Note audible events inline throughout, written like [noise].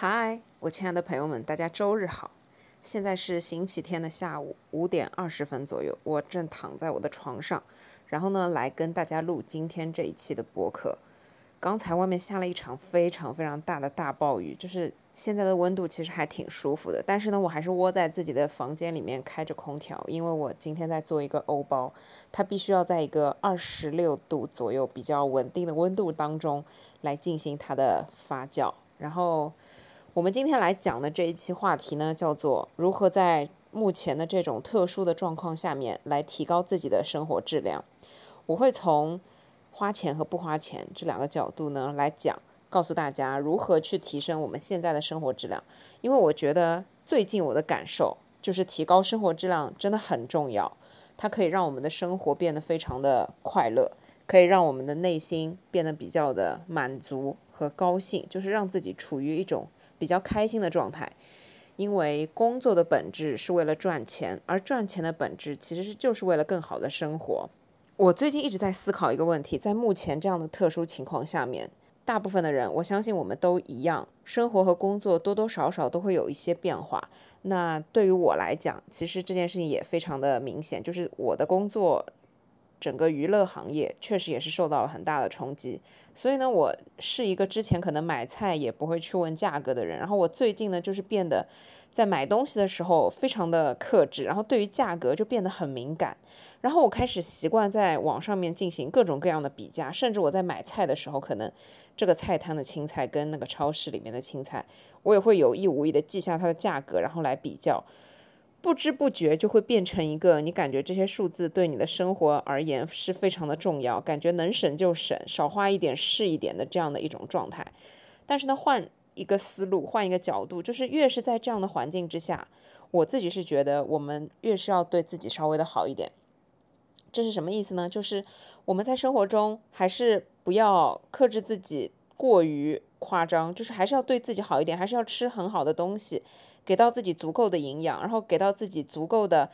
嗨，我亲爱的朋友们，大家周日好！现在是星期天的下午五点二十分左右，我正躺在我的床上，然后呢，来跟大家录今天这一期的播客。刚才外面下了一场非常非常大的大暴雨，就是现在的温度其实还挺舒服的，但是呢，我还是窝在自己的房间里面开着空调，因为我今天在做一个欧包，它必须要在一个二十六度左右比较稳定的温度当中来进行它的发酵。然后我们今天来讲的这一期话题呢，叫做如何在目前的这种特殊的状况下面来提高自己的生活质量。我会从花钱和不花钱这两个角度呢来讲，告诉大家如何去提升我们现在的生活质量。因为我觉得最近我的感受就是提高生活质量真的很重要，它可以让我们的生活变得非常的快乐，可以让我们的内心变得比较的满足和高兴，就是让自己处于一种比较开心的状态。因为工作的本质是为了赚钱，而赚钱的本质其实是就是为了更好的生活。我最近一直在思考一个问题，在目前这样的特殊情况下面，大部分的人，我相信我们都一样，生活和工作多多少少都会有一些变化。那对于我来讲，其实这件事情也非常的明显，就是我的工作。整个娱乐行业确实也是受到了很大的冲击，所以呢，我是一个之前可能买菜也不会去问价格的人，然后我最近呢，就是变得在买东西的时候非常的克制，然后对于价格就变得很敏感，然后我开始习惯在网上面进行各种各样的比价，甚至我在买菜的时候，可能这个菜摊的青菜跟那个超市里面的青菜，我也会有意无意的记下它的价格，然后来比较。不知不觉就会变成一个，你感觉这些数字对你的生活而言是非常的重要，感觉能省就省，少花一点是一点的这样的一种状态。但是呢，换一个思路，换一个角度，就是越是在这样的环境之下，我自己是觉得我们越是要对自己稍微的好一点。这是什么意思呢？就是我们在生活中还是不要克制自己过于。夸张就是还是要对自己好一点，还是要吃很好的东西，给到自己足够的营养，然后给到自己足够的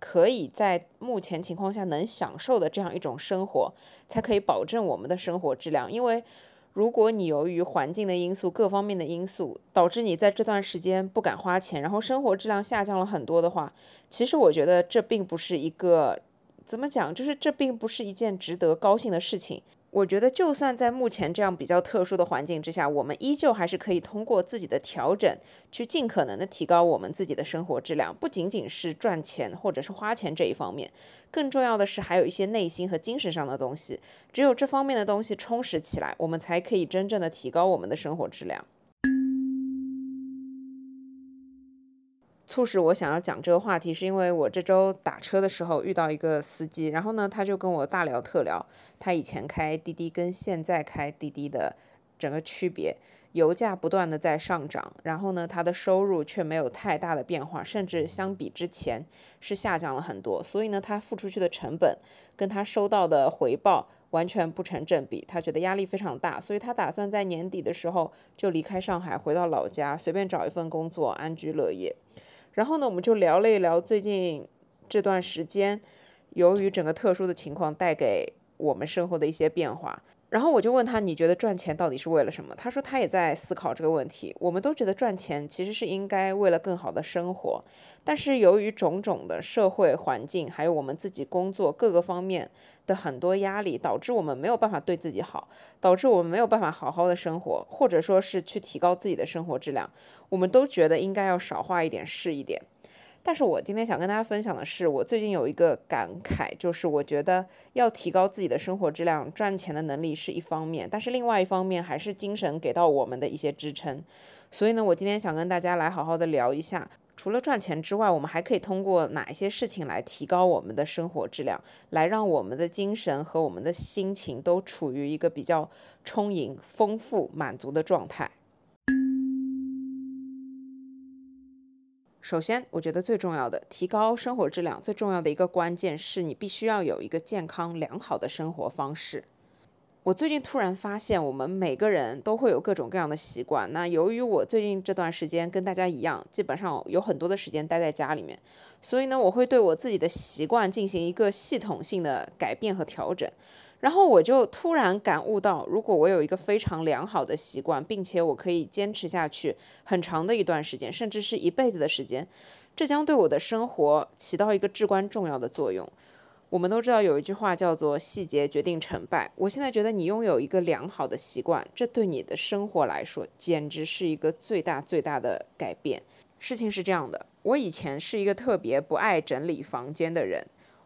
可以在目前情况下能享受的这样一种生活，才可以保证我们的生活质量。因为如果你由于环境的因素、各方面的因素，导致你在这段时间不敢花钱，然后生活质量下降了很多的话，其实我觉得这并不是一个怎么讲，就是这并不是一件值得高兴的事情。我觉得，就算在目前这样比较特殊的环境之下，我们依旧还是可以通过自己的调整，去尽可能的提高我们自己的生活质量。不仅仅是赚钱或者是花钱这一方面，更重要的是还有一些内心和精神上的东西。只有这方面的东西充实起来，我们才可以真正的提高我们的生活质量。促使我想要讲这个话题，是因为我这周打车的时候遇到一个司机，然后呢，他就跟我大聊特聊，他以前开滴滴跟现在开滴滴的整个区别，油价不断的在上涨，然后呢，他的收入却没有太大的变化，甚至相比之前是下降了很多，所以呢，他付出去的成本跟他收到的回报完全不成正比，他觉得压力非常大，所以他打算在年底的时候就离开上海，回到老家，随便找一份工作，安居乐业。然后呢，我们就聊了一聊最近这段时间，由于整个特殊的情况带给我们生活的一些变化。然后我就问他，你觉得赚钱到底是为了什么？他说他也在思考这个问题。我们都觉得赚钱其实是应该为了更好的生活，但是由于种种的社会环境，还有我们自己工作各个方面的很多压力，导致我们没有办法对自己好，导致我们没有办法好好的生活，或者说是去提高自己的生活质量。我们都觉得应该要少花一点是一点。但是我今天想跟大家分享的是，我最近有一个感慨，就是我觉得要提高自己的生活质量，赚钱的能力是一方面，但是另外一方面还是精神给到我们的一些支撑。所以呢，我今天想跟大家来好好的聊一下，除了赚钱之外，我们还可以通过哪一些事情来提高我们的生活质量，来让我们的精神和我们的心情都处于一个比较充盈、丰富、满足的状态。首先，我觉得最重要的提高生活质量最重要的一个关键是你必须要有一个健康良好的生活方式。我最近突然发现，我们每个人都会有各种各样的习惯。那由于我最近这段时间跟大家一样，基本上有很多的时间待在家里面，所以呢，我会对我自己的习惯进行一个系统性的改变和调整。然后我就突然感悟到，如果我有一个非常良好的习惯，并且我可以坚持下去很长的一段时间，甚至是一辈子的时间，这将对我的生活起到一个至关重要的作用。我们都知道有一句话叫做“细节决定成败”。我现在觉得你拥有一个良好的习惯，这对你的生活来说简直是一个最大最大的改变。事情是这样的，我以前是一个特别不爱整理房间的人，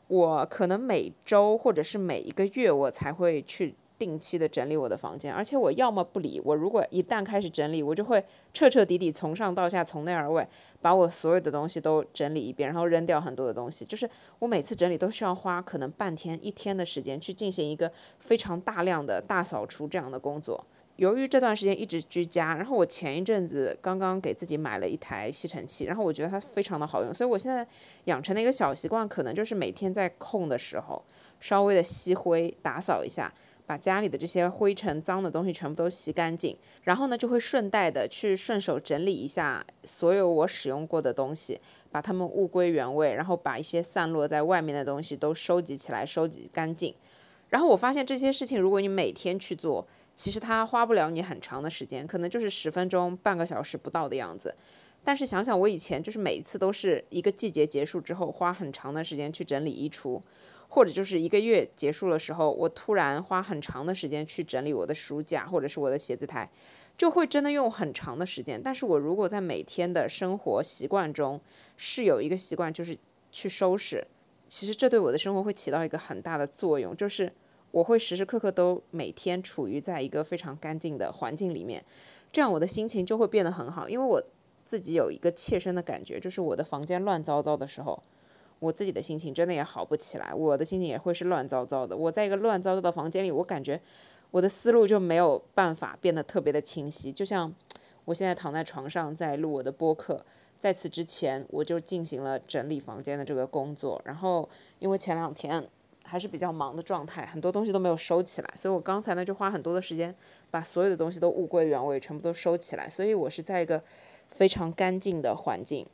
我可能每周或者是每一个月我才会去。定期的整理我的房间，而且我要么不理我，如果一旦开始整理，我就会彻彻底底从上到下，从内而外，把我所有的东西都整理一遍，然后扔掉很多的东西。就是我每次整理都需要花可能半天、一天的时间去进行一个非常大量的大扫除这样的工作。由于这段时间一直居家，然后我前一阵子刚刚给自己买了一台吸尘器，然后我觉得它非常的好用，所以我现在养成的一个小习惯，可能就是每天在空的时候稍微的吸灰打扫一下。把家里的这些灰尘、脏的东西全部都吸干净，然后呢，就会顺带的去顺手整理一下所有我使用过的东西，把它们物归原位，然后把一些散落在外面的东西都收集起来，收集干净。然后我发现这些事情，如果你每天去做，其实它花不了你很长的时间，可能就是十分钟、半个小时不到的样子。但是想想我以前，就是每一次都是一个季节结束之后，花很长的时间去整理衣橱。或者就是一个月结束的时候，我突然花很长的时间去整理我的书架或者是我的写字台，就会真的用很长的时间。但是我如果在每天的生活习惯中是有一个习惯，就是去收拾，其实这对我的生活会起到一个很大的作用，就是我会时时刻刻都每天处于在一个非常干净的环境里面，这样我的心情就会变得很好。因为我自己有一个切身的感觉，就是我的房间乱糟糟的时候。我自己的心情真的也好不起来，我的心情也会是乱糟糟的。我在一个乱糟糟的房间里，我感觉我的思路就没有办法变得特别的清晰。就像我现在躺在床上在录我的播客，在此之前我就进行了整理房间的这个工作。然后因为前两天还是比较忙的状态，很多东西都没有收起来，所以我刚才呢就花很多的时间把所有的东西都物归原位，全部都收起来。所以我是在一个非常干净的环境。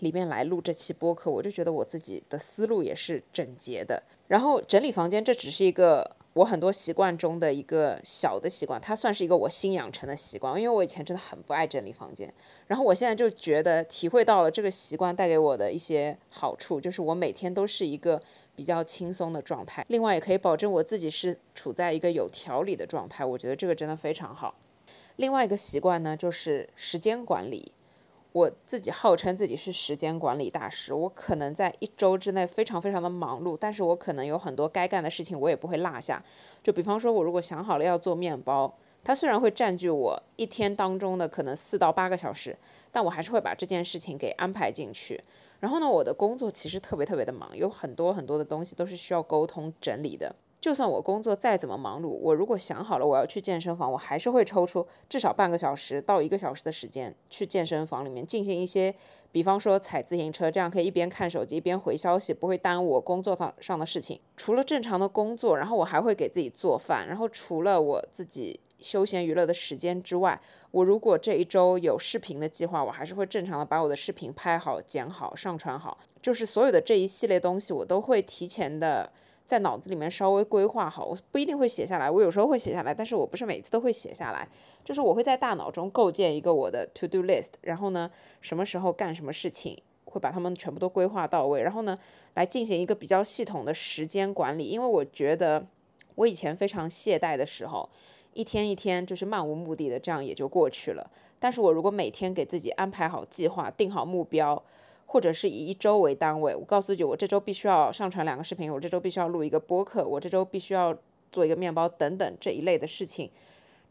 里面来录这期播客，我就觉得我自己的思路也是整洁的。然后整理房间，这只是一个我很多习惯中的一个小的习惯，它算是一个我新养成的习惯。因为我以前真的很不爱整理房间，然后我现在就觉得体会到了这个习惯带给我的一些好处，就是我每天都是一个比较轻松的状态。另外也可以保证我自己是处在一个有条理的状态，我觉得这个真的非常好。另外一个习惯呢，就是时间管理。我自己号称自己是时间管理大师，我可能在一周之内非常非常的忙碌，但是我可能有很多该干的事情我也不会落下。就比方说，我如果想好了要做面包，它虽然会占据我一天当中的可能四到八个小时，但我还是会把这件事情给安排进去。然后呢，我的工作其实特别特别的忙，有很多很多的东西都是需要沟通整理的。就算我工作再怎么忙碌，我如果想好了我要去健身房，我还是会抽出至少半个小时到一个小时的时间去健身房里面进行一些，比方说踩自行车，这样可以一边看手机一边回消息，不会耽误我工作上上的事情。除了正常的工作，然后我还会给自己做饭，然后除了我自己休闲娱乐的时间之外，我如果这一周有视频的计划，我还是会正常的把我的视频拍好、剪好、上传好，就是所有的这一系列东西，我都会提前的。在脑子里面稍微规划好，我不一定会写下来，我有时候会写下来，但是我不是每次都会写下来，就是我会在大脑中构建一个我的 to do list，然后呢，什么时候干什么事情，会把它们全部都规划到位，然后呢，来进行一个比较系统的时间管理。因为我觉得我以前非常懈怠的时候，一天一天就是漫无目的的这样也就过去了，但是我如果每天给自己安排好计划，定好目标。或者是以一周为单位，我告诉自己，我这周必须要上传两个视频，我这周必须要录一个播客，我这周必须要做一个面包等等这一类的事情，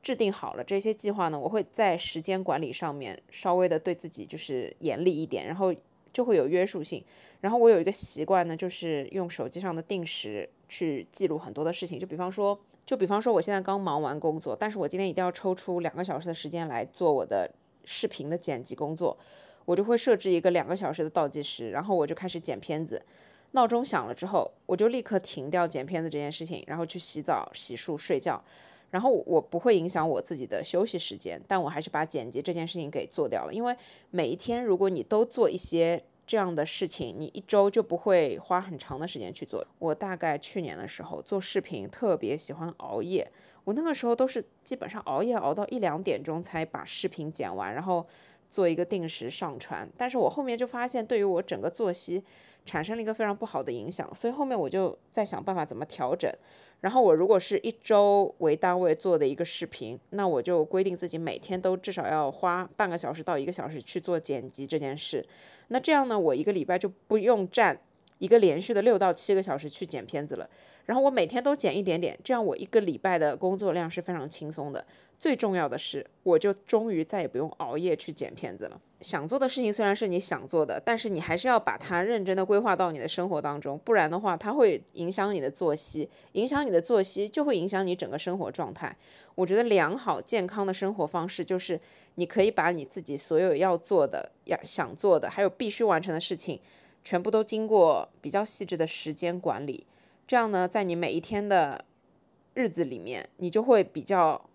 制定好了这些计划呢，我会在时间管理上面稍微的对自己就是严厉一点，然后就会有约束性。然后我有一个习惯呢，就是用手机上的定时去记录很多的事情，就比方说，就比方说我现在刚忙完工作，但是我今天一定要抽出两个小时的时间来做我的视频的剪辑工作。我就会设置一个两个小时的倒计时，然后我就开始剪片子。闹钟响了之后，我就立刻停掉剪片子这件事情，然后去洗澡、洗漱、睡觉。然后我不会影响我自己的休息时间，但我还是把剪辑这件事情给做掉了。因为每一天如果你都做一些这样的事情，你一周就不会花很长的时间去做。我大概去年的时候做视频特别喜欢熬夜，我那个时候都是基本上熬夜熬到一两点钟才把视频剪完，然后做一个定时上传。但是我后面就发现对于我整个作息产生了一个非常不好的影响，所以后面我就在想办法怎么调整。然后我如果是一周为单位做的一个视频，那我就规定自己每天都至少要花半个小时到一个小时去做剪辑这件事。那这样呢，我一个礼拜就不用占。一个连续的六到七个小时去剪片子了，然后我每天都剪一点点，这样我一个礼拜的工作量是非常轻松的。最重要的是，我就终于再也不用熬夜去剪片子了。想做的事情虽然是你想做的，但是你还是要把它认真的规划到你的生活当中，不然的话，它会影响你的作息，影响你的作息就会影响你整个生活状态。我觉得良好健康的生活方式就是你可以把你自己所有要做的、要想做的，还有必须完成的事情。全部都经过比较细致的时间管理，这样呢，在你每一天的日子里面，你就会比较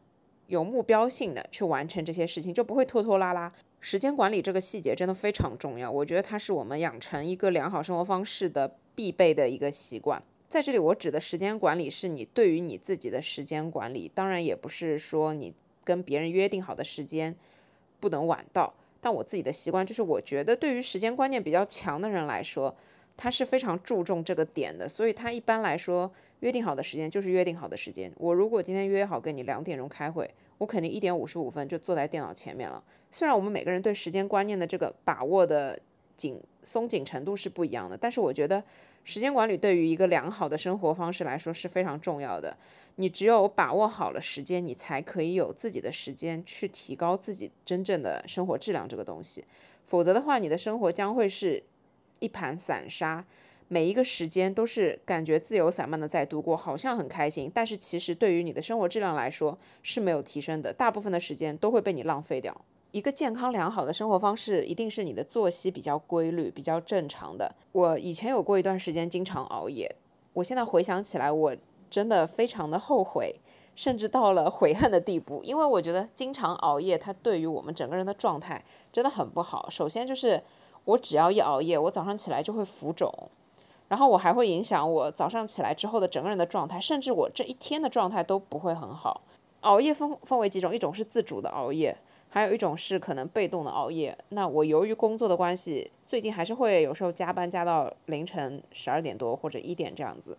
有目标性的去完成这些事情，就不会拖拖拉拉。时间管理这个细节真的非常重要，我觉得它是我们养成一个良好生活方式的必备的一个习惯。在这里，我指的时间管理是你对于你自己的时间管理，当然也不是说你跟别人约定好的时间不能晚到。但我自己的习惯就是，我觉得对于时间观念比较强的人来说，他是非常注重这个点的。所以他一般来说约定好的时间就是约定好的时间。我如果今天约好跟你两点钟开会，我肯定一点五十五分就坐在电脑前面了。虽然我们每个人对时间观念的这个把握的紧松紧程度是不一样的，但是我觉得。时间管理对于一个良好的生活方式来说是非常重要的。你只有把握好了时间，你才可以有自己的时间去提高自己真正的生活质量这个东西。否则的话，你的生活将会是一盘散沙，每一个时间都是感觉自由散漫的在度过，好像很开心，但是其实对于你的生活质量来说是没有提升的。大部分的时间都会被你浪费掉。一个健康良好的生活方式，一定是你的作息比较规律、比较正常的。我以前有过一段时间经常熬夜，我现在回想起来，我真的非常的后悔，甚至到了悔恨的地步。因为我觉得经常熬夜，它对于我们整个人的状态真的很不好。首先就是我只要一熬夜，我早上起来就会浮肿，然后我还会影响我早上起来之后的整个人的状态，甚至我这一天的状态都不会很好。熬夜分分为几种，一种是自主的熬夜。还有一种是可能被动的熬夜，那我由于工作的关系，最近还是会有时候加班加到凌晨十二点多或者一点这样子，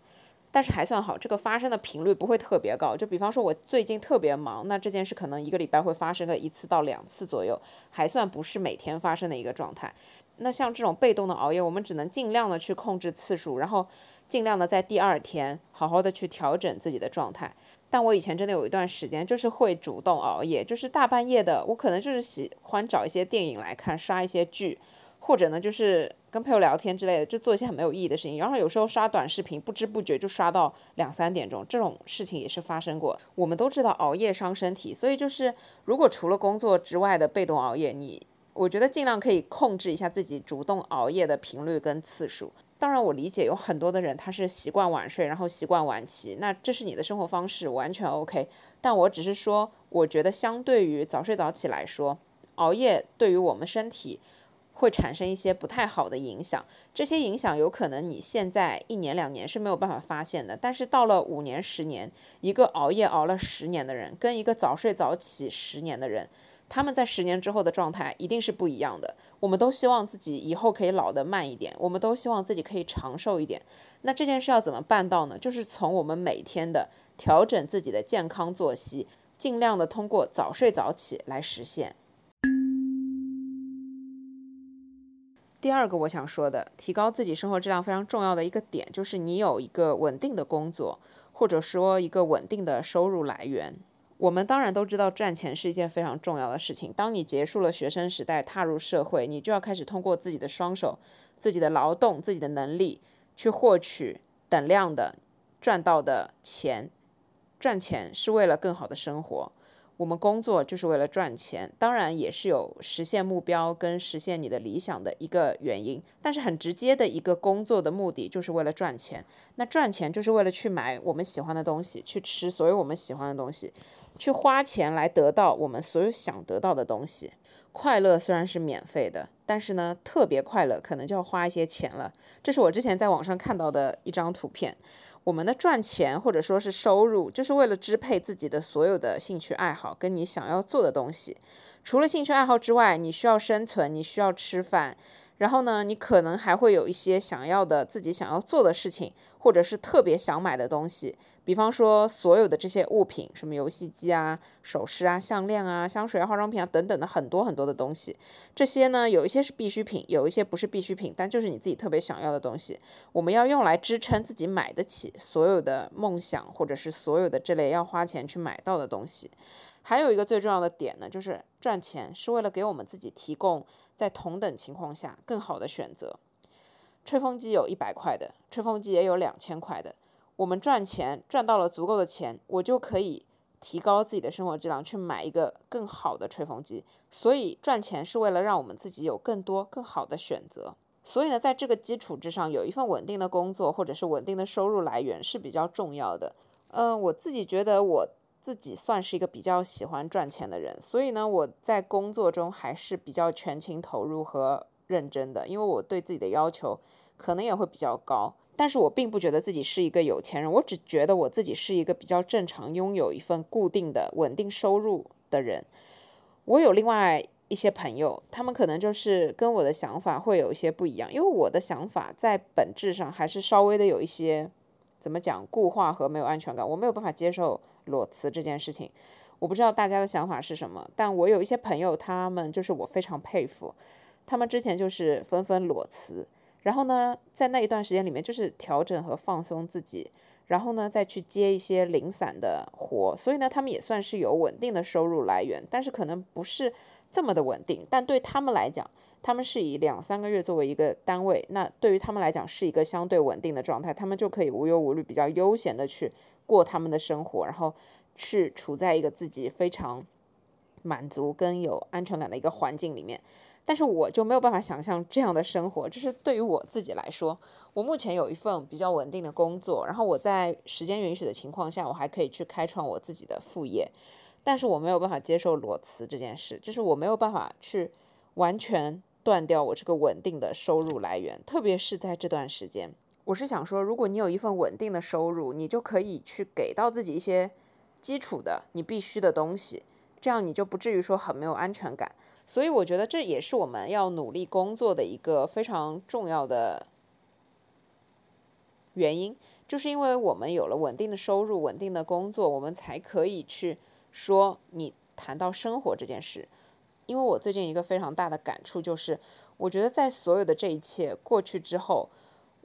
但是还算好，这个发生的频率不会特别高。就比方说我最近特别忙，那这件事可能一个礼拜会发生个一次到两次左右，还算不是每天发生的一个状态。那像这种被动的熬夜，我们只能尽量的去控制次数，然后尽量的在第二天好好的去调整自己的状态。但我以前真的有一段时间，就是会主动熬夜，就是大半夜的，我可能就是喜欢找一些电影来看，刷一些剧，或者呢就是跟朋友聊天之类的，就做一些很没有意义的事情。然后有时候刷短视频，不知不觉就刷到两三点钟，这种事情也是发生过。我们都知道熬夜伤身体，所以就是如果除了工作之外的被动熬夜，你我觉得尽量可以控制一下自己主动熬夜的频率跟次数。当然，我理解有很多的人他是习惯晚睡，然后习惯晚起，那这是你的生活方式，完全 OK。但我只是说，我觉得相对于早睡早起来说，熬夜对于我们身体会产生一些不太好的影响。这些影响有可能你现在一年两年是没有办法发现的，但是到了五年十年，一个熬夜熬了十年的人，跟一个早睡早起十年的人。他们在十年之后的状态一定是不一样的。我们都希望自己以后可以老得慢一点，我们都希望自己可以长寿一点。那这件事要怎么办到呢？就是从我们每天的调整自己的健康作息，尽量的通过早睡早起来实现。第二个我想说的，提高自己生活质量非常重要的一个点，就是你有一个稳定的工作，或者说一个稳定的收入来源。我们当然都知道赚钱是一件非常重要的事情。当你结束了学生时代，踏入社会，你就要开始通过自己的双手、自己的劳动、自己的能力去获取等量的赚到的钱。赚钱是为了更好的生活。我们工作就是为了赚钱，当然也是有实现目标跟实现你的理想的一个原因。但是很直接的一个工作的目的就是为了赚钱。那赚钱就是为了去买我们喜欢的东西，去吃所有我们喜欢的东西，去花钱来得到我们所有想得到的东西。快乐虽然是免费的，但是呢，特别快乐可能就要花一些钱了。这是我之前在网上看到的一张图片。我们的赚钱或者说是收入，就是为了支配自己的所有的兴趣爱好跟你想要做的东西。除了兴趣爱好之外，你需要生存，你需要吃饭。然后呢，你可能还会有一些想要的自己想要做的事情，或者是特别想买的东西。比方说，所有的这些物品，什么游戏机啊、首饰啊、项链啊、香水啊、化妆品啊等等的很多很多的东西。这些呢，有一些是必需品，有一些不是必需品，但就是你自己特别想要的东西。我们要用来支撑自己买得起所有的梦想，或者是所有的这类要花钱去买到的东西。还有一个最重要的点呢，就是赚钱是为了给我们自己提供在同等情况下更好的选择。吹风机有一百块的，吹风机也有两千块的。我们赚钱赚到了足够的钱，我就可以提高自己的生活质量，去买一个更好的吹风机。所以赚钱是为了让我们自己有更多更好的选择。所以呢，在这个基础之上，有一份稳定的工作或者是稳定的收入来源是比较重要的。嗯，我自己觉得我。自己算是一个比较喜欢赚钱的人，所以呢，我在工作中还是比较全情投入和认真的，因为我对自己的要求可能也会比较高。但是我并不觉得自己是一个有钱人，我只觉得我自己是一个比较正常，拥有一份固定的稳定收入的人。我有另外一些朋友，他们可能就是跟我的想法会有一些不一样，因为我的想法在本质上还是稍微的有一些。怎么讲固化和没有安全感，我没有办法接受裸辞这件事情。我不知道大家的想法是什么，但我有一些朋友，他们就是我非常佩服，他们之前就是纷纷裸辞，然后呢，在那一段时间里面就是调整和放松自己，然后呢再去接一些零散的活，所以呢，他们也算是有稳定的收入来源，但是可能不是这么的稳定，但对他们来讲。他们是以两三个月作为一个单位，那对于他们来讲是一个相对稳定的状态，他们就可以无忧无虑、比较悠闲的去过他们的生活，然后去处在一个自己非常满足跟有安全感的一个环境里面。但是我就没有办法想象这样的生活，就是对于我自己来说，我目前有一份比较稳定的工作，然后我在时间允许的情况下，我还可以去开创我自己的副业，但是我没有办法接受裸辞这件事，就是我没有办法去完全。断掉我这个稳定的收入来源，特别是在这段时间，我是想说，如果你有一份稳定的收入，你就可以去给到自己一些基础的你必须的东西，这样你就不至于说很没有安全感。所以我觉得这也是我们要努力工作的一个非常重要的原因，就是因为我们有了稳定的收入、稳定的工作，我们才可以去说你谈到生活这件事。因为我最近一个非常大的感触就是，我觉得在所有的这一切过去之后，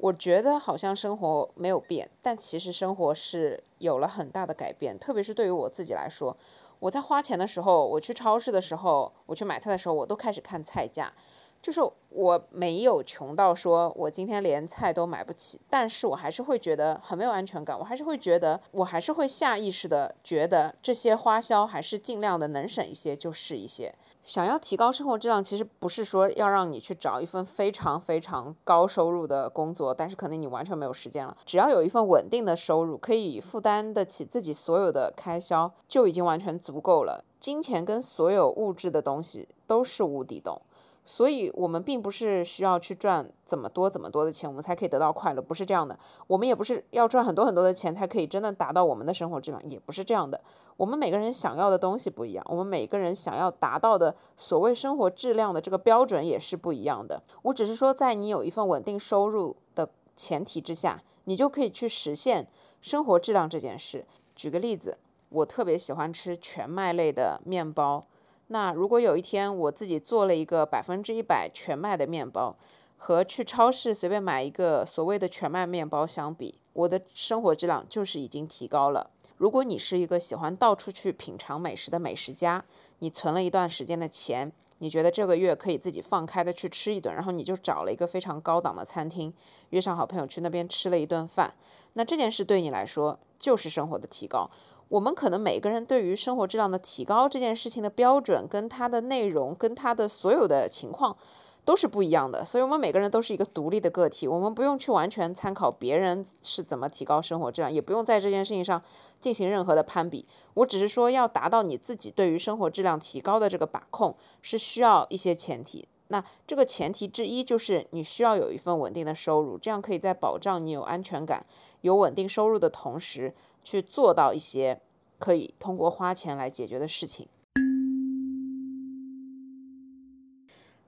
我觉得好像生活没有变，但其实生活是有了很大的改变。特别是对于我自己来说，我在花钱的时候，我去超市的时候，我去买菜的时候，我都开始看菜价。就是我没有穷到说我今天连菜都买不起，但是我还是会觉得很没有安全感。我还是会觉得，我还是会下意识的觉得这些花销还是尽量的能省一些就是一些。想要提高生活质量，其实不是说要让你去找一份非常非常高收入的工作，但是可能你完全没有时间了。只要有一份稳定的收入，可以负担得起自己所有的开销，就已经完全足够了。金钱跟所有物质的东西都是无底洞。所以，我们并不是需要去赚怎么多怎么多的钱，我们才可以得到快乐，不是这样的。我们也不是要赚很多很多的钱才可以真的达到我们的生活质量，也不是这样的。我们每个人想要的东西不一样，我们每个人想要达到的所谓生活质量的这个标准也是不一样的。我只是说，在你有一份稳定收入的前提之下，你就可以去实现生活质量这件事。举个例子，我特别喜欢吃全麦类的面包。那如果有一天我自己做了一个百分之一百全麦的面包，和去超市随便买一个所谓的全麦面包相比，我的生活质量就是已经提高了。如果你是一个喜欢到处去品尝美食的美食家，你存了一段时间的钱，你觉得这个月可以自己放开的去吃一顿，然后你就找了一个非常高档的餐厅，约上好朋友去那边吃了一顿饭，那这件事对你来说就是生活的提高。我们可能每个人对于生活质量的提高这件事情的标准，跟它的内容，跟它的所有的情况都是不一样的。所以，我们每个人都是一个独立的个体，我们不用去完全参考别人是怎么提高生活质量，也不用在这件事情上进行任何的攀比。我只是说，要达到你自己对于生活质量提高的这个把控，是需要一些前提。那这个前提之一就是你需要有一份稳定的收入，这样可以在保障你有安全感、有稳定收入的同时。去做到一些可以通过花钱来解决的事情。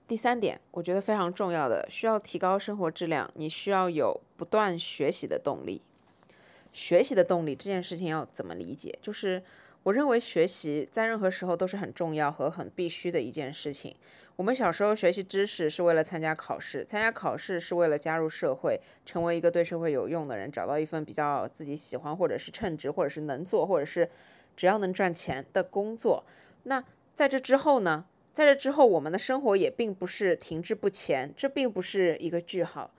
第三点，我觉得非常重要的，需要提高生活质量，你需要有不断学习的动力。学习的动力这件事情要怎么理解？就是我认为学习在任何时候都是很重要和很必须的一件事情。我们小时候学习知识是为了参加考试，参加考试是为了加入社会，成为一个对社会有用的人，找到一份比较自己喜欢或者是称职或者是能做或者是只要能赚钱的工作。那在这之后呢？在这之后，我们的生活也并不是停滞不前，这并不是一个句号。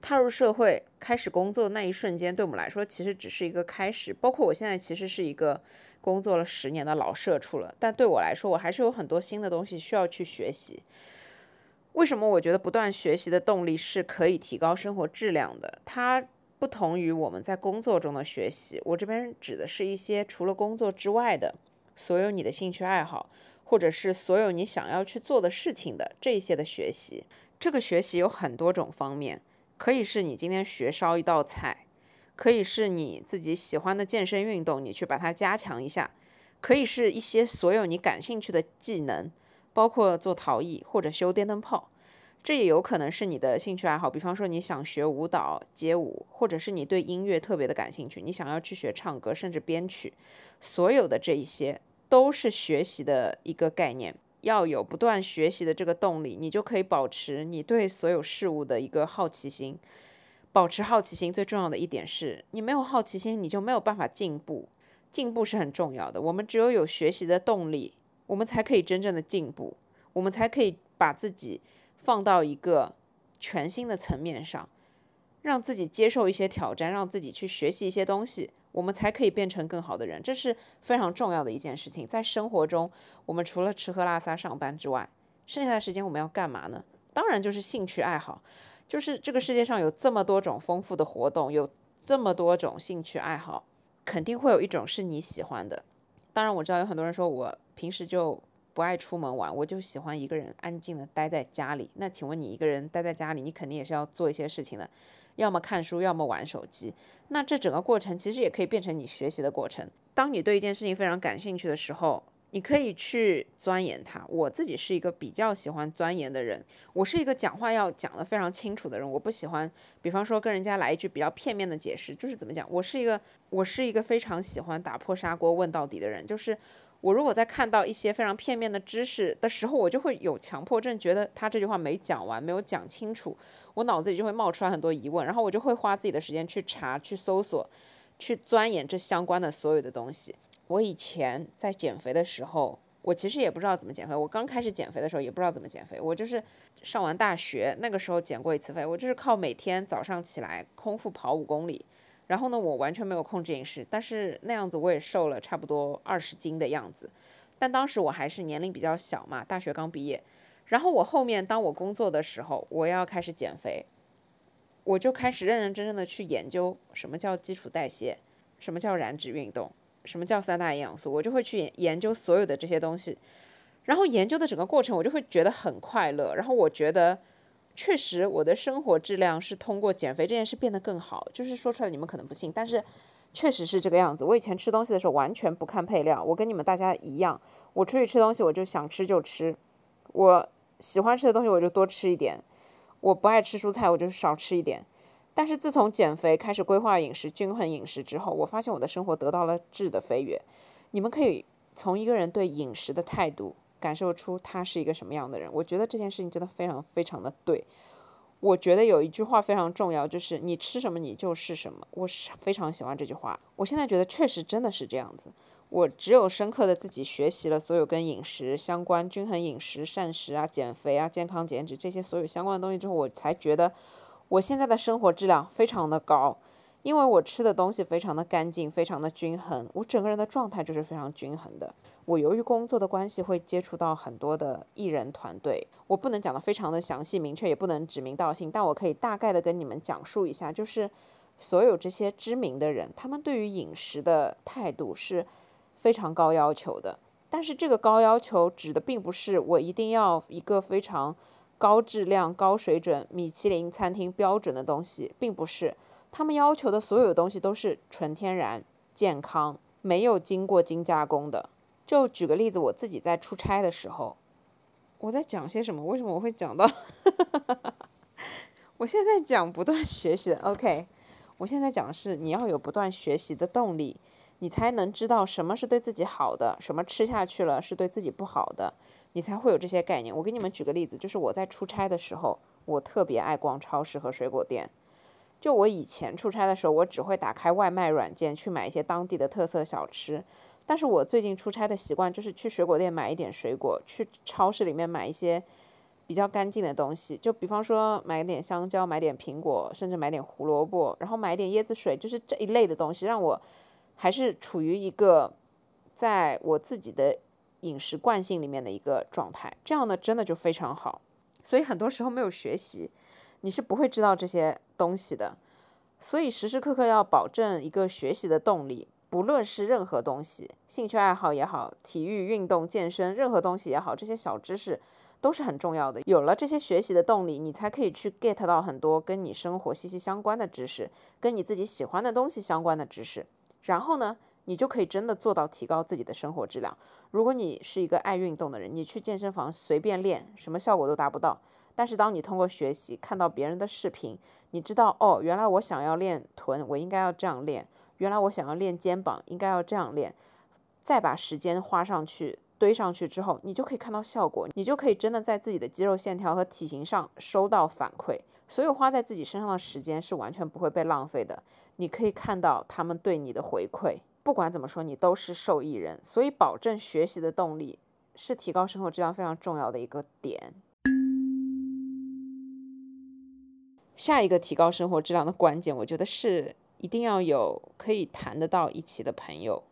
踏入社会开始工作的那一瞬间，对我们来说其实只是一个开始。包括我现在其实是一个。工作了十年的老社畜了，但对我来说，我还是有很多新的东西需要去学习。为什么我觉得不断学习的动力是可以提高生活质量的？它不同于我们在工作中的学习。我这边指的是一些除了工作之外的所有你的兴趣爱好，或者是所有你想要去做的事情的这些的学习。这个学习有很多种方面，可以是你今天学烧一道菜。可以是你自己喜欢的健身运动，你去把它加强一下；可以是一些所有你感兴趣的技能，包括做陶艺或者修电灯泡。这也有可能是你的兴趣爱好，比方说你想学舞蹈、街舞，或者是你对音乐特别的感兴趣，你想要去学唱歌，甚至编曲。所有的这一些都是学习的一个概念，要有不断学习的这个动力，你就可以保持你对所有事物的一个好奇心。保持好奇心最重要的一点是，你没有好奇心，你就没有办法进步。进步是很重要的，我们只有有学习的动力，我们才可以真正的进步，我们才可以把自己放到一个全新的层面上，让自己接受一些挑战，让自己去学习一些东西，我们才可以变成更好的人。这是非常重要的一件事情。在生活中，我们除了吃喝拉撒上班之外，剩下的时间我们要干嘛呢？当然就是兴趣爱好。就是这个世界上有这么多种丰富的活动，有这么多种兴趣爱好，肯定会有一种是你喜欢的。当然，我知道有很多人说我平时就不爱出门玩，我就喜欢一个人安静的待在家里。那请问你一个人待在家里，你肯定也是要做一些事情的，要么看书，要么玩手机。那这整个过程其实也可以变成你学习的过程。当你对一件事情非常感兴趣的时候。你可以去钻研它。我自己是一个比较喜欢钻研的人，我是一个讲话要讲得非常清楚的人。我不喜欢，比方说跟人家来一句比较片面的解释，就是怎么讲？我是一个，我是一个非常喜欢打破砂锅问到底的人。就是我如果在看到一些非常片面的知识的时候，我就会有强迫症，觉得他这句话没讲完，没有讲清楚，我脑子里就会冒出来很多疑问，然后我就会花自己的时间去查、去搜索、去钻研这相关的所有的东西。我以前在减肥的时候，我其实也不知道怎么减肥。我刚开始减肥的时候也不知道怎么减肥。我就是上完大学那个时候减过一次肥，我就是靠每天早上起来空腹跑五公里，然后呢，我完全没有控制饮食，但是那样子我也瘦了差不多二十斤的样子。但当时我还是年龄比较小嘛，大学刚毕业。然后我后面当我工作的时候，我要开始减肥，我就开始认认真真的去研究什么叫基础代谢，什么叫燃脂运动。什么叫三大营养素？我就会去研究所有的这些东西，然后研究的整个过程，我就会觉得很快乐。然后我觉得，确实我的生活质量是通过减肥这件事变得更好。就是说出来你们可能不信，但是确实是这个样子。我以前吃东西的时候完全不看配料，我跟你们大家一样，我出去吃东西我就想吃就吃，我喜欢吃的东西我就多吃一点，我不爱吃蔬菜我就少吃一点。但是自从减肥开始规划饮食、均衡饮食之后，我发现我的生活得到了质的飞跃。你们可以从一个人对饮食的态度感受出他是一个什么样的人。我觉得这件事情真的非常非常的对。我觉得有一句话非常重要，就是你吃什么你就是什么。我是非常喜欢这句话。我现在觉得确实真的是这样子。我只有深刻的自己学习了所有跟饮食相关、均衡饮食、膳食啊、减肥啊、健康减脂这些所有相关的东西之后，我才觉得。我现在的生活质量非常的高，因为我吃的东西非常的干净，非常的均衡，我整个人的状态就是非常均衡的。我由于工作的关系，会接触到很多的艺人团队，我不能讲的非常的详细明确，也不能指名道姓，但我可以大概的跟你们讲述一下，就是所有这些知名的人，他们对于饮食的态度是非常高要求的。但是这个高要求指的并不是我一定要一个非常高质量、高水准、米其林餐厅标准的东西，并不是。他们要求的所有东西都是纯天然、健康，没有经过精加工的。就举个例子，我自己在出差的时候，我在讲些什么？为什么我会讲到？[laughs] 我现在讲不断学习的。OK，我现在讲的是你要有不断学习的动力，你才能知道什么是对自己好的，什么吃下去了是对自己不好的，你才会有这些概念。我给你们举个例子，就是我在出差的时候，我特别爱逛超市和水果店。就我以前出差的时候，我只会打开外卖软件去买一些当地的特色小吃。但是我最近出差的习惯就是去水果店买一点水果，去超市里面买一些比较干净的东西。就比方说买点香蕉，买点苹果，甚至买点胡萝卜，然后买点椰子水，就是这一类的东西，让我还是处于一个在我自己的饮食惯性里面的一个状态。这样呢，真的就非常好。所以很多时候没有学习。你是不会知道这些东西的，所以时时刻刻要保证一个学习的动力，不论是任何东西，兴趣爱好也好，体育运动、健身，任何东西也好，这些小知识都是很重要的。有了这些学习的动力，你才可以去 get 到很多跟你生活息息相关的知识，跟你自己喜欢的东西相关的知识。然后呢，你就可以真的做到提高自己的生活质量。如果你是一个爱运动的人，你去健身房随便练，什么效果都达不到。但是当你通过学习看到别人的视频，你知道哦，原来我想要练臀，我应该要这样练；原来我想要练肩膀，应该要这样练。再把时间花上去堆上去之后，你就可以看到效果，你就可以真的在自己的肌肉线条和体型上收到反馈。所有花在自己身上的时间是完全不会被浪费的，你可以看到他们对你的回馈。不管怎么说，你都是受益人，所以保证学习的动力是提高生活质量非常重要的一个点。下一个提高生活质量的关键，我觉得是一定要有可以谈得到一起的朋友。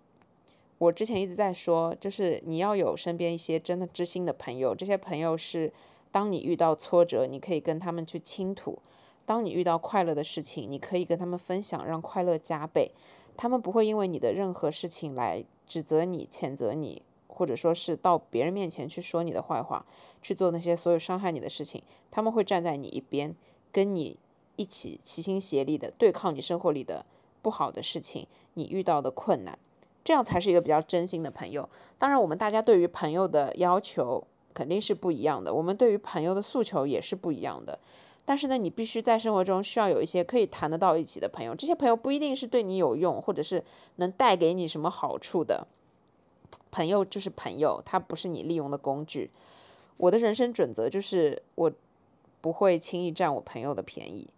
我之前一直在说，就是你要有身边一些真的知心的朋友。这些朋友是，当你遇到挫折，你可以跟他们去倾吐；当你遇到快乐的事情，你可以跟他们分享，让快乐加倍。他们不会因为你的任何事情来指责你、谴责你，或者说是到别人面前去说你的坏话，去做那些所有伤害你的事情。他们会站在你一边。跟你一起齐心协力的对抗你生活里的不好的事情，你遇到的困难，这样才是一个比较真心的朋友。当然，我们大家对于朋友的要求肯定是不一样的，我们对于朋友的诉求也是不一样的。但是呢，你必须在生活中需要有一些可以谈得到一起的朋友。这些朋友不一定是对你有用，或者是能带给你什么好处的。朋友就是朋友，他不是你利用的工具。我的人生准则就是我。不会轻易占我朋友的便宜，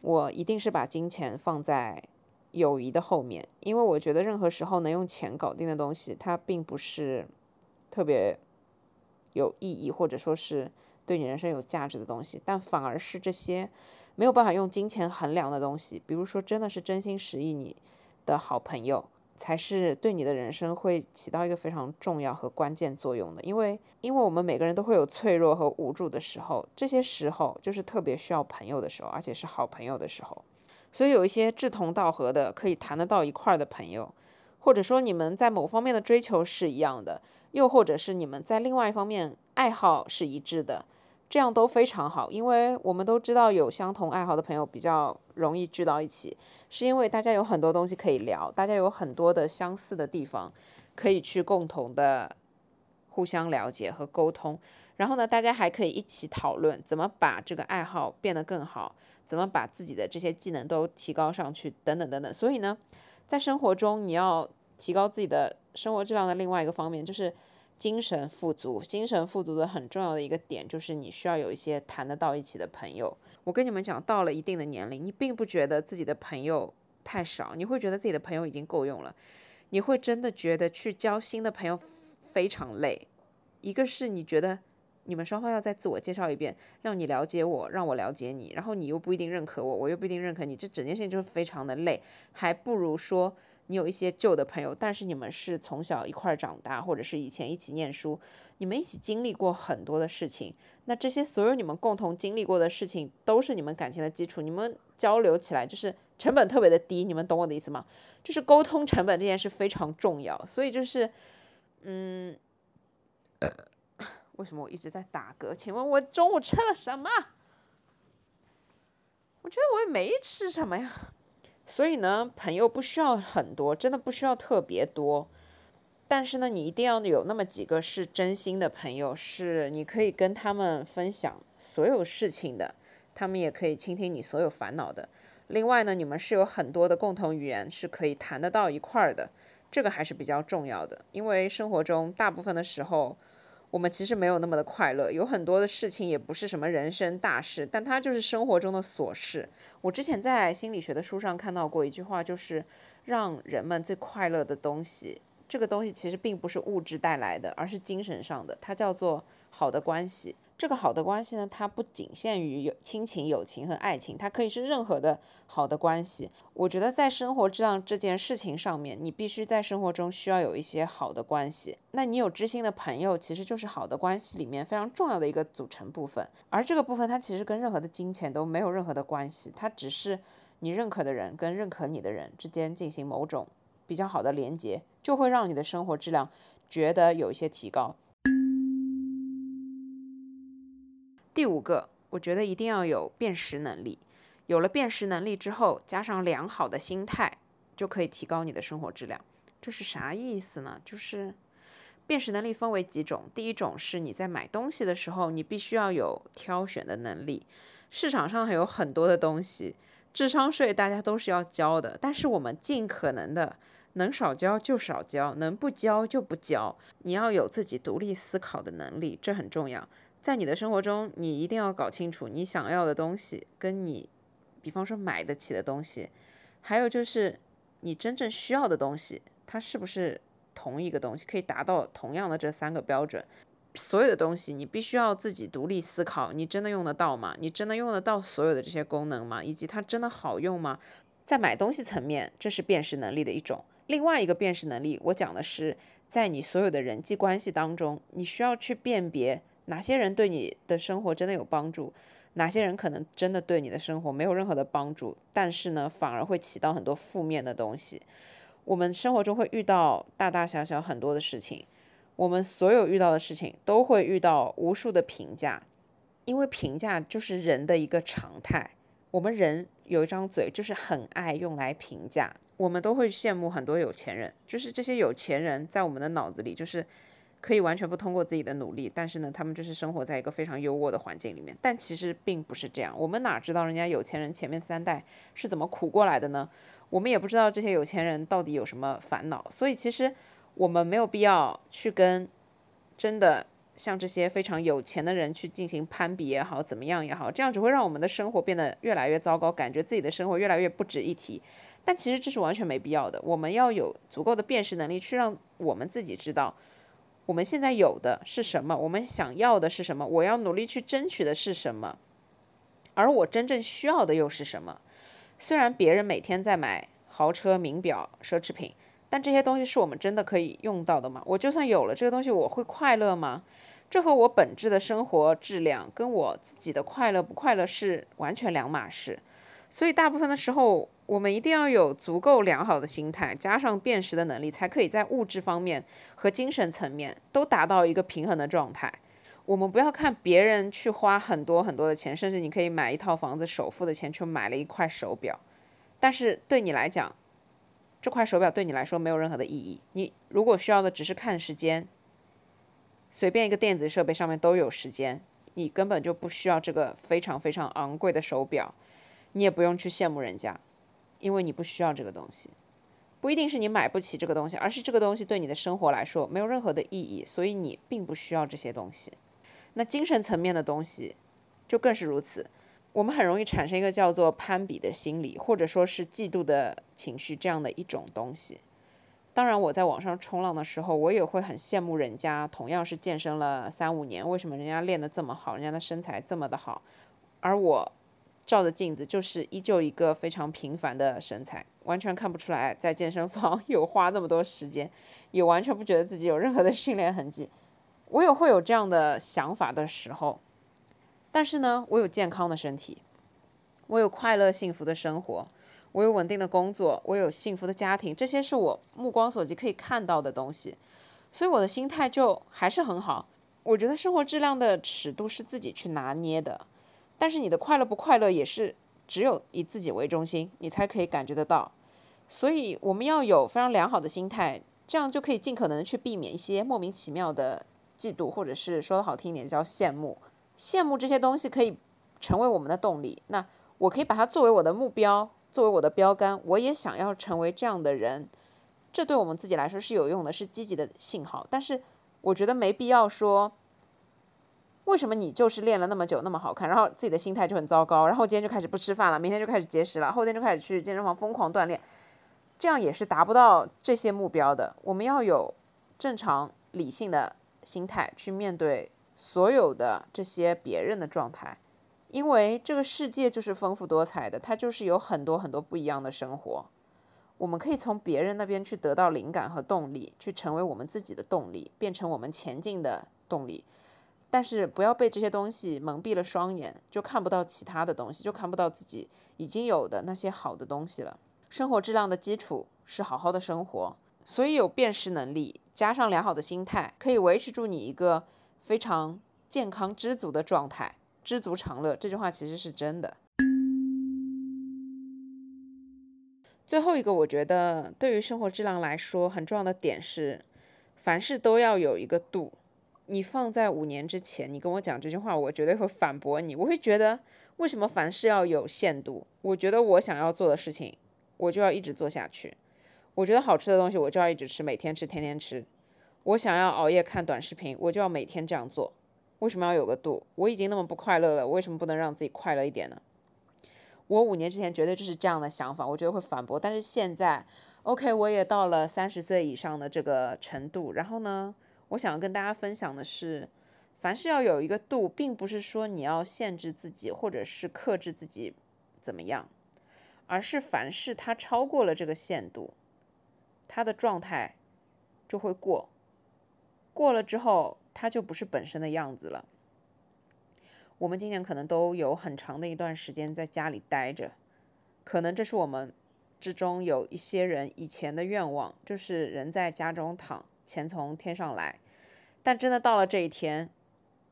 我一定是把金钱放在友谊的后面，因为我觉得任何时候能用钱搞定的东西，它并不是特别有意义，或者说是对你人生有价值的东西，但反而是这些没有办法用金钱衡量的东西，比如说真的是真心实意你的好朋友。才是对你的人生会起到一个非常重要和关键作用的，因为因为我们每个人都会有脆弱和无助的时候，这些时候就是特别需要朋友的时候，而且是好朋友的时候。所以有一些志同道合的，可以谈得到一块儿的朋友，或者说你们在某方面的追求是一样的，又或者是你们在另外一方面爱好是一致的。这样都非常好，因为我们都知道有相同爱好的朋友比较容易聚到一起，是因为大家有很多东西可以聊，大家有很多的相似的地方可以去共同的互相了解和沟通。然后呢，大家还可以一起讨论怎么把这个爱好变得更好，怎么把自己的这些技能都提高上去，等等等等。所以呢，在生活中你要提高自己的生活质量的另外一个方面就是。精神富足，精神富足的很重要的一个点就是你需要有一些谈得到一起的朋友。我跟你们讲，到了一定的年龄，你并不觉得自己的朋友太少，你会觉得自己的朋友已经够用了，你会真的觉得去交新的朋友非常累。一个是你觉得你们双方要再自我介绍一遍，让你了解我，让我了解你，然后你又不一定认可我，我又不一定认可你，这整件事情就是非常的累，还不如说。你有一些旧的朋友，但是你们是从小一块儿长大，或者是以前一起念书，你们一起经历过很多的事情。那这些所有你们共同经历过的事情，都是你们感情的基础。你们交流起来就是成本特别的低，你们懂我的意思吗？就是沟通成本这件事非常重要。所以就是，嗯，为什么我一直在打嗝？请问我中午吃了什么？我觉得我也没吃什么呀。所以呢，朋友不需要很多，真的不需要特别多。但是呢，你一定要有那么几个是真心的朋友，是你可以跟他们分享所有事情的，他们也可以倾听你所有烦恼的。另外呢，你们是有很多的共同语言，是可以谈得到一块儿的，这个还是比较重要的。因为生活中大部分的时候。我们其实没有那么的快乐，有很多的事情也不是什么人生大事，但它就是生活中的琐事。我之前在心理学的书上看到过一句话，就是让人们最快乐的东西。这个东西其实并不是物质带来的，而是精神上的，它叫做好的关系。这个好的关系呢，它不仅限于有亲情、友情和爱情，它可以是任何的好的关系。我觉得在生活质量这件事情上面，你必须在生活中需要有一些好的关系。那你有知心的朋友，其实就是好的关系里面非常重要的一个组成部分。而这个部分它其实跟任何的金钱都没有任何的关系，它只是你认可的人跟认可你的人之间进行某种。比较好的连接，就会让你的生活质量觉得有一些提高。第五个，我觉得一定要有辨识能力。有了辨识能力之后，加上良好的心态，就可以提高你的生活质量。这是啥意思呢？就是辨识能力分为几种。第一种是你在买东西的时候，你必须要有挑选的能力。市场上还有很多的东西，智商税大家都是要交的，但是我们尽可能的。能少交就少交，能不交就不交。你要有自己独立思考的能力，这很重要。在你的生活中，你一定要搞清楚你想要的东西，跟你，比方说买得起的东西，还有就是你真正需要的东西，它是不是同一个东西，可以达到同样的这三个标准。所有的东西你必须要自己独立思考，你真的用得到吗？你真的用得到所有的这些功能吗？以及它真的好用吗？在买东西层面，这是辨识能力的一种。另外一个辨识能力，我讲的是在你所有的人际关系当中，你需要去辨别哪些人对你的生活真的有帮助，哪些人可能真的对你的生活没有任何的帮助，但是呢，反而会起到很多负面的东西。我们生活中会遇到大大小小很多的事情，我们所有遇到的事情都会遇到无数的评价，因为评价就是人的一个常态。我们人有一张嘴，就是很爱用来评价。我们都会羡慕很多有钱人，就是这些有钱人在我们的脑子里，就是可以完全不通过自己的努力，但是呢，他们就是生活在一个非常优渥的环境里面。但其实并不是这样，我们哪知道人家有钱人前面三代是怎么苦过来的呢？我们也不知道这些有钱人到底有什么烦恼。所以其实我们没有必要去跟真的。像这些非常有钱的人去进行攀比也好，怎么样也好，这样只会让我们的生活变得越来越糟糕，感觉自己的生活越来越不值一提。但其实这是完全没必要的。我们要有足够的辨识能力，去让我们自己知道我们现在有的是什么，我们想要的是什么，我要努力去争取的是什么，而我真正需要的又是什么。虽然别人每天在买豪车、名表、奢侈品。但这些东西是我们真的可以用到的吗？我就算有了这个东西，我会快乐吗？这和我本质的生活质量，跟我自己的快乐不快乐是完全两码事。所以大部分的时候，我们一定要有足够良好的心态，加上辨识的能力，才可以在物质方面和精神层面都达到一个平衡的状态。我们不要看别人去花很多很多的钱，甚至你可以买一套房子首付的钱去买了一块手表，但是对你来讲，这块手表对你来说没有任何的意义。你如果需要的只是看时间，随便一个电子设备上面都有时间，你根本就不需要这个非常非常昂贵的手表。你也不用去羡慕人家，因为你不需要这个东西。不一定是你买不起这个东西，而是这个东西对你的生活来说没有任何的意义，所以你并不需要这些东西。那精神层面的东西就更是如此。我们很容易产生一个叫做攀比的心理，或者说是嫉妒的情绪，这样的一种东西。当然，我在网上冲浪的时候，我也会很羡慕人家，同样是健身了三五年，为什么人家练得这么好，人家的身材这么的好，而我照着镜子就是依旧一个非常平凡的身材，完全看不出来在健身房 [laughs] 有花那么多时间，也完全不觉得自己有任何的训练痕迹。我也会有这样的想法的时候，但是呢，我有健康的身体，我有快乐幸福的生活。我有稳定的工作，我有幸福的家庭，这些是我目光所及可以看到的东西，所以我的心态就还是很好。我觉得生活质量的尺度是自己去拿捏的，但是你的快乐不快乐也是只有以自己为中心，你才可以感觉得到。所以我们要有非常良好的心态，这样就可以尽可能的去避免一些莫名其妙的嫉妒，或者是说的好听一点叫羡慕。羡慕这些东西可以成为我们的动力，那我可以把它作为我的目标。作为我的标杆，我也想要成为这样的人，这对我们自己来说是有用的，是积极的信号。但是我觉得没必要说，为什么你就是练了那么久那么好看，然后自己的心态就很糟糕，然后今天就开始不吃饭了，明天就开始节食了，后天就开始去健身房疯狂锻炼，这样也是达不到这些目标的。我们要有正常理性的心态去面对所有的这些别人的状态。因为这个世界就是丰富多彩的，它就是有很多很多不一样的生活。我们可以从别人那边去得到灵感和动力，去成为我们自己的动力，变成我们前进的动力。但是不要被这些东西蒙蔽了双眼，就看不到其他的东西，就看不到自己已经有的那些好的东西了。生活质量的基础是好好的生活，所以有辨识能力加上良好的心态，可以维持住你一个非常健康知足的状态。知足常乐这句话其实是真的。最后一个，我觉得对于生活质量来说很重要的点是，凡事都要有一个度。你放在五年之前，你跟我讲这句话，我绝对会反驳你。我会觉得，为什么凡事要有限度？我觉得我想要做的事情，我就要一直做下去。我觉得好吃的东西，我就要一直吃，每天吃，天天吃。我想要熬夜看短视频，我就要每天这样做。为什么要有个度？我已经那么不快乐了，为什么不能让自己快乐一点呢？我五年之前绝对就是这样的想法，我觉得会反驳。但是现在，OK，我也到了三十岁以上的这个程度。然后呢，我想要跟大家分享的是，凡事要有一个度，并不是说你要限制自己，或者是克制自己怎么样，而是凡事它超过了这个限度，它的状态就会过，过了之后。它就不是本身的样子了。我们今年可能都有很长的一段时间在家里待着，可能这是我们之中有一些人以前的愿望，就是人在家中躺，钱从天上来。但真的到了这一天，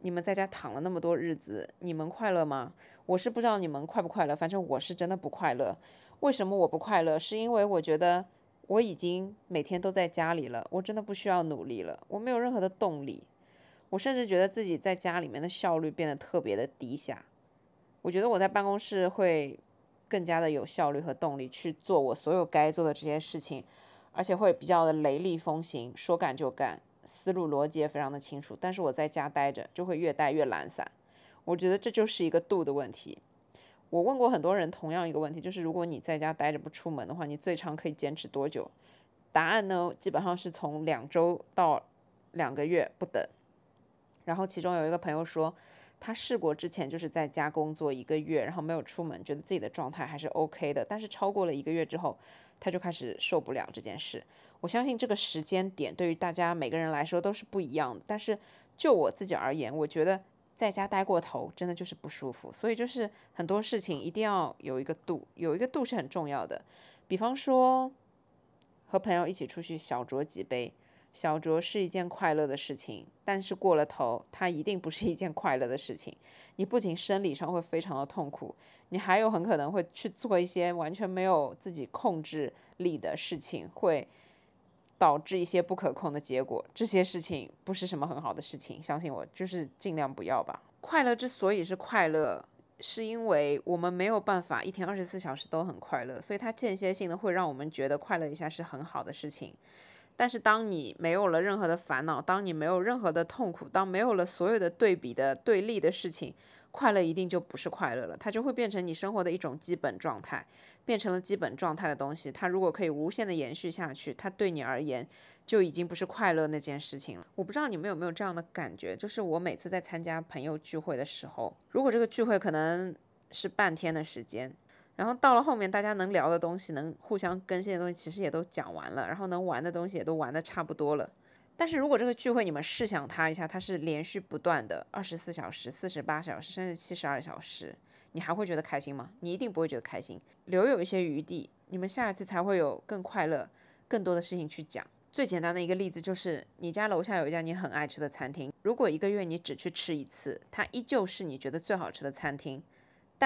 你们在家躺了那么多日子，你们快乐吗？我是不知道你们快不快乐，反正我是真的不快乐。为什么我不快乐？是因为我觉得我已经每天都在家里了，我真的不需要努力了，我没有任何的动力。我甚至觉得自己在家里面的效率变得特别的低下。我觉得我在办公室会更加的有效率和动力去做我所有该做的这些事情，而且会比较的雷厉风行，说干就干，思路逻辑也非常的清楚。但是我在家待着就会越待越懒散。我觉得这就是一个度的问题。我问过很多人同样一个问题，就是如果你在家待着不出门的话，你最长可以坚持多久？答案呢，基本上是从两周到两个月不等。然后其中有一个朋友说，他试过之前就是在家工作一个月，然后没有出门，觉得自己的状态还是 OK 的。但是超过了一个月之后，他就开始受不了这件事。我相信这个时间点对于大家每个人来说都是不一样的。但是就我自己而言，我觉得在家待过头真的就是不舒服。所以就是很多事情一定要有一个度，有一个度是很重要的。比方说和朋友一起出去小酌几杯。小酌是一件快乐的事情，但是过了头，它一定不是一件快乐的事情。你不仅生理上会非常的痛苦，你还有很可能会去做一些完全没有自己控制力的事情，会导致一些不可控的结果。这些事情不是什么很好的事情，相信我，就是尽量不要吧。快乐之所以是快乐，是因为我们没有办法一天二十四小时都很快乐，所以它间歇性的会让我们觉得快乐一下是很好的事情。但是，当你没有了任何的烦恼，当你没有任何的痛苦，当没有了所有的对比的对立的事情，快乐一定就不是快乐了，它就会变成你生活的一种基本状态，变成了基本状态的东西。它如果可以无限的延续下去，它对你而言就已经不是快乐那件事情了。我不知道你们有没有这样的感觉，就是我每次在参加朋友聚会的时候，如果这个聚会可能是半天的时间，然后到了后面大家能聊的东西，能互相更新的东西，其实也都讲完了，然后能玩的东西也都玩的差不多了。但是如果这个聚会你们试想它一下，它是连续不断的二十四小时、四十八小时，甚至七十二小时，你还会觉得开心吗？你一定不会觉得开心。留有一些余地，你们下一次才会有更快乐、更多的事情去讲。最简单的一个例子就是，你家楼下有一家你很爱吃的餐厅，如果一个月你只去吃一次，它依旧是你觉得最好吃的餐厅。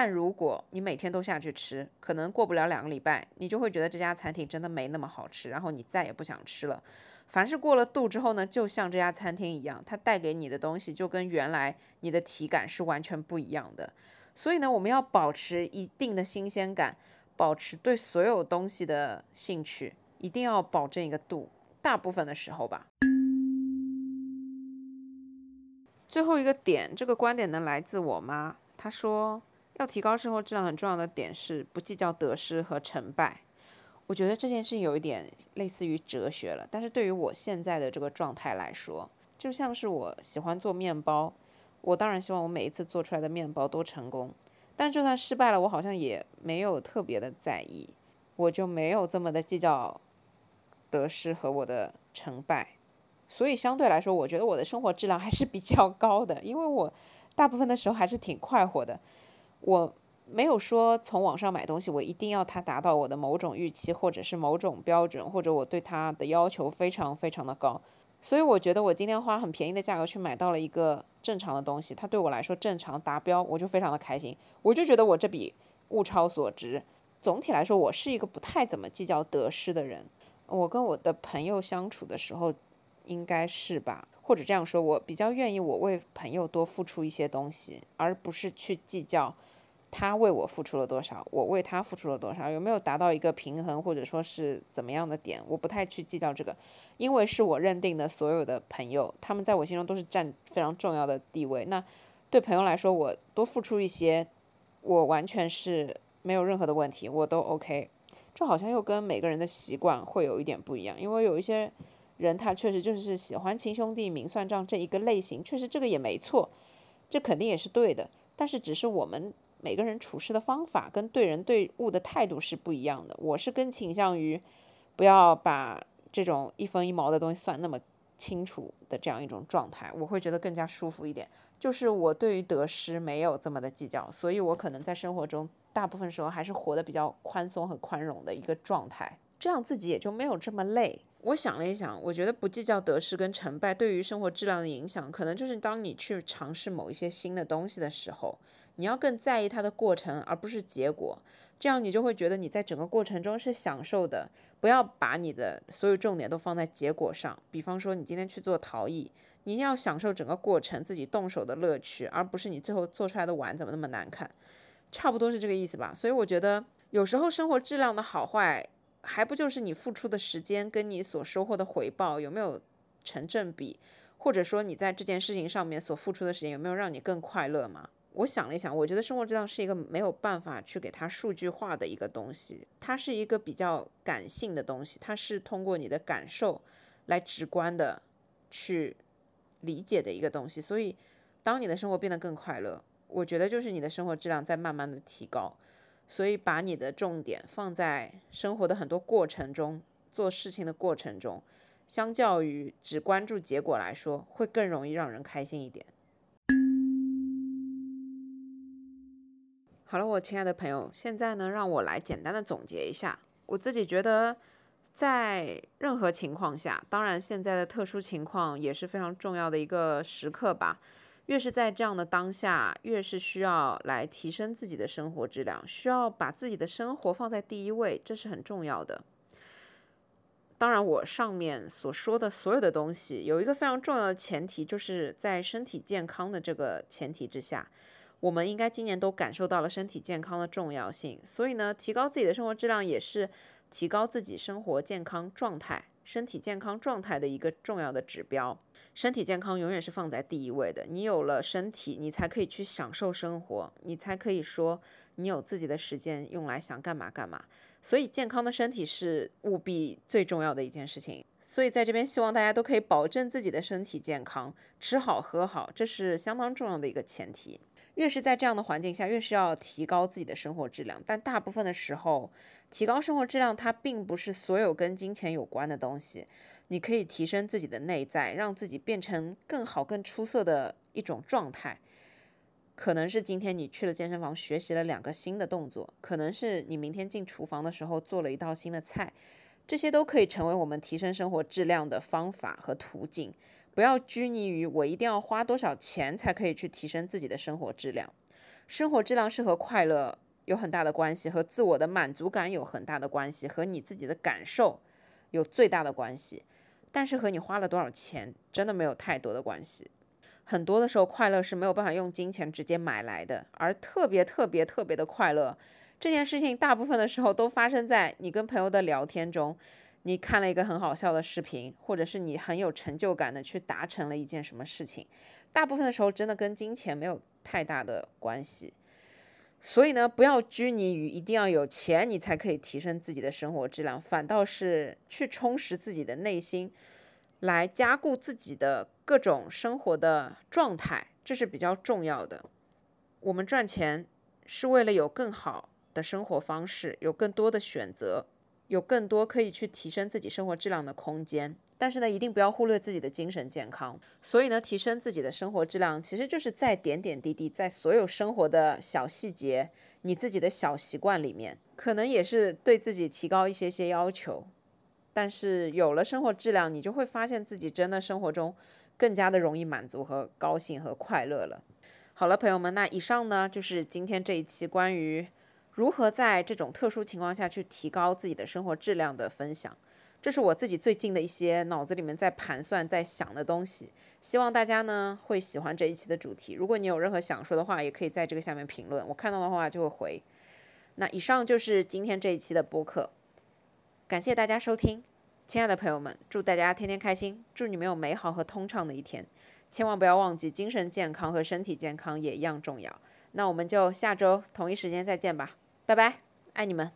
但如果你每天都下去吃，可能过不了两个礼拜，你就会觉得这家餐厅真的没那么好吃，然后你再也不想吃了。凡是过了度之后呢，就像这家餐厅一样，它带给你的东西就跟原来你的体感是完全不一样的。所以呢，我们要保持一定的新鲜感，保持对所有东西的兴趣，一定要保证一个度。大部分的时候吧。最后一个点，这个观点呢来自我妈，她说要提高生活质量很重要的点是不计较得失和成败。我觉得这件事有一点类似于哲学了，但是对于我现在的这个状态来说，就像是我喜欢做面包，我当然希望我每一次做出来的面包都成功，但就算失败了，我好像也没有特别的在意，我就没有这么的计较得失和我的成败，所以相对来说，我觉得我的生活质量还是比较高的，因为我大部分的时候还是挺快活的，我。没有说从网上买东西，我一定要它达到我的某种预期，或者是某种标准，或者我对它的要求非常非常的高。所以我觉得我今天花很便宜的价格去买到了一个正常的东西，它对我来说正常达标，我就非常的开心。我就觉得我这笔物超所值。总体来说，我是一个不太怎么计较得失的人。我跟我的朋友相处的时候，应该是吧，或者这样说，我比较愿意我为朋友多付出一些东西，而不是去计较。他为我付出了多少，我为他付出了多少，有没有达到一个平衡，或者说是怎么样的点，我不太去计较这个，因为是我认定的所有的朋友，他们在我心中都是占非常重要的地位。那对朋友来说，我多付出一些，我完全是没有任何的问题，我都 OK。这好像又跟每个人的习惯会有一点不一样，因为有一些人他确实就是喜欢亲兄弟明算账这一个类型，确实这个也没错，这肯定也是对的，但是只是我们。每个人处事的方法跟对人对物的态度是不一样的。我是更倾向于不要把这种一分一毛的东西算那么清楚的这样一种状态，我会觉得更加舒服一点。就是我对于得失没有这么的计较，所以我可能在生活中大部分时候还是活得比较宽松和宽容的一个状态，这样自己也就没有这么累。我想了一想，我觉得不计较得失跟成败对于生活质量的影响，可能就是当你去尝试某一些新的东西的时候，你要更在意它的过程，而不是结果。这样你就会觉得你在整个过程中是享受的。不要把你的所有重点都放在结果上。比方说，你今天去做陶艺，你要享受整个过程，自己动手的乐趣，而不是你最后做出来的碗怎么那么难看。差不多是这个意思吧。所以我觉得有时候生活质量的好坏。还不就是你付出的时间跟你所收获的回报有没有成正比，或者说你在这件事情上面所付出的时间有没有让你更快乐吗？我想了一想，我觉得生活质量是一个没有办法去给它数据化的一个东西，它是一个比较感性的东西，它是通过你的感受来直观的去理解的一个东西。所以，当你的生活变得更快乐，我觉得就是你的生活质量在慢慢的提高。所以，把你的重点放在生活的很多过程中，做事情的过程中，相较于只关注结果来说，会更容易让人开心一点。好了，我亲爱的朋友，现在呢，让我来简单的总结一下。我自己觉得，在任何情况下，当然现在的特殊情况也是非常重要的一个时刻吧。越是在这样的当下，越是需要来提升自己的生活质量，需要把自己的生活放在第一位，这是很重要的。当然，我上面所说的所有的东西，有一个非常重要的前提，就是在身体健康的这个前提之下，我们应该今年都感受到了身体健康的重要性。所以呢，提高自己的生活质量，也是提高自己生活健康状态。身体健康状态的一个重要的指标。身体健康永远是放在第一位的。你有了身体，你才可以去享受生活，你才可以说你有自己的时间用来想干嘛干嘛。所以，健康的身体是务必最重要的一件事情。所以，在这边希望大家都可以保证自己的身体健康，吃好喝好，这是相当重要的一个前提。越是在这样的环境下，越是要提高自己的生活质量。但大部分的时候，提高生活质量它并不是所有跟金钱有关的东西。你可以提升自己的内在，让自己变成更好、更出色的一种状态。可能是今天你去了健身房学习了两个新的动作，可能是你明天进厨房的时候做了一道新的菜，这些都可以成为我们提升生活质量的方法和途径。不要拘泥于我一定要花多少钱才可以去提升自己的生活质量。生活质量是和快乐有很大的关系，和自我的满足感有很大的关系，和你自己的感受有最大的关系。但是和你花了多少钱真的没有太多的关系。很多的时候，快乐是没有办法用金钱直接买来的。而特别特别特别的快乐这件事情，大部分的时候都发生在你跟朋友的聊天中。你看了一个很好笑的视频，或者是你很有成就感的去达成了一件什么事情，大部分的时候真的跟金钱没有太大的关系。所以呢，不要拘泥于一定要有钱你才可以提升自己的生活质量，反倒是去充实自己的内心，来加固自己的各种生活的状态，这是比较重要的。我们赚钱是为了有更好的生活方式，有更多的选择。有更多可以去提升自己生活质量的空间，但是呢，一定不要忽略自己的精神健康。所以呢，提升自己的生活质量，其实就是在点点滴滴，在所有生活的小细节、你自己的小习惯里面，可能也是对自己提高一些些要求。但是有了生活质量，你就会发现自己真的生活中更加的容易满足和高兴和快乐了。好了，朋友们，那以上呢就是今天这一期关于。如何在这种特殊情况下去提高自己的生活质量的分享，这是我自己最近的一些脑子里面在盘算、在想的东西。希望大家呢会喜欢这一期的主题。如果你有任何想说的话，也可以在这个下面评论，我看到的话就会回。那以上就是今天这一期的播客，感谢大家收听，亲爱的朋友们，祝大家天天开心，祝你们有美好和通畅的一天。千万不要忘记，精神健康和身体健康也一样重要。那我们就下周同一时间再见吧。拜拜，爱你们。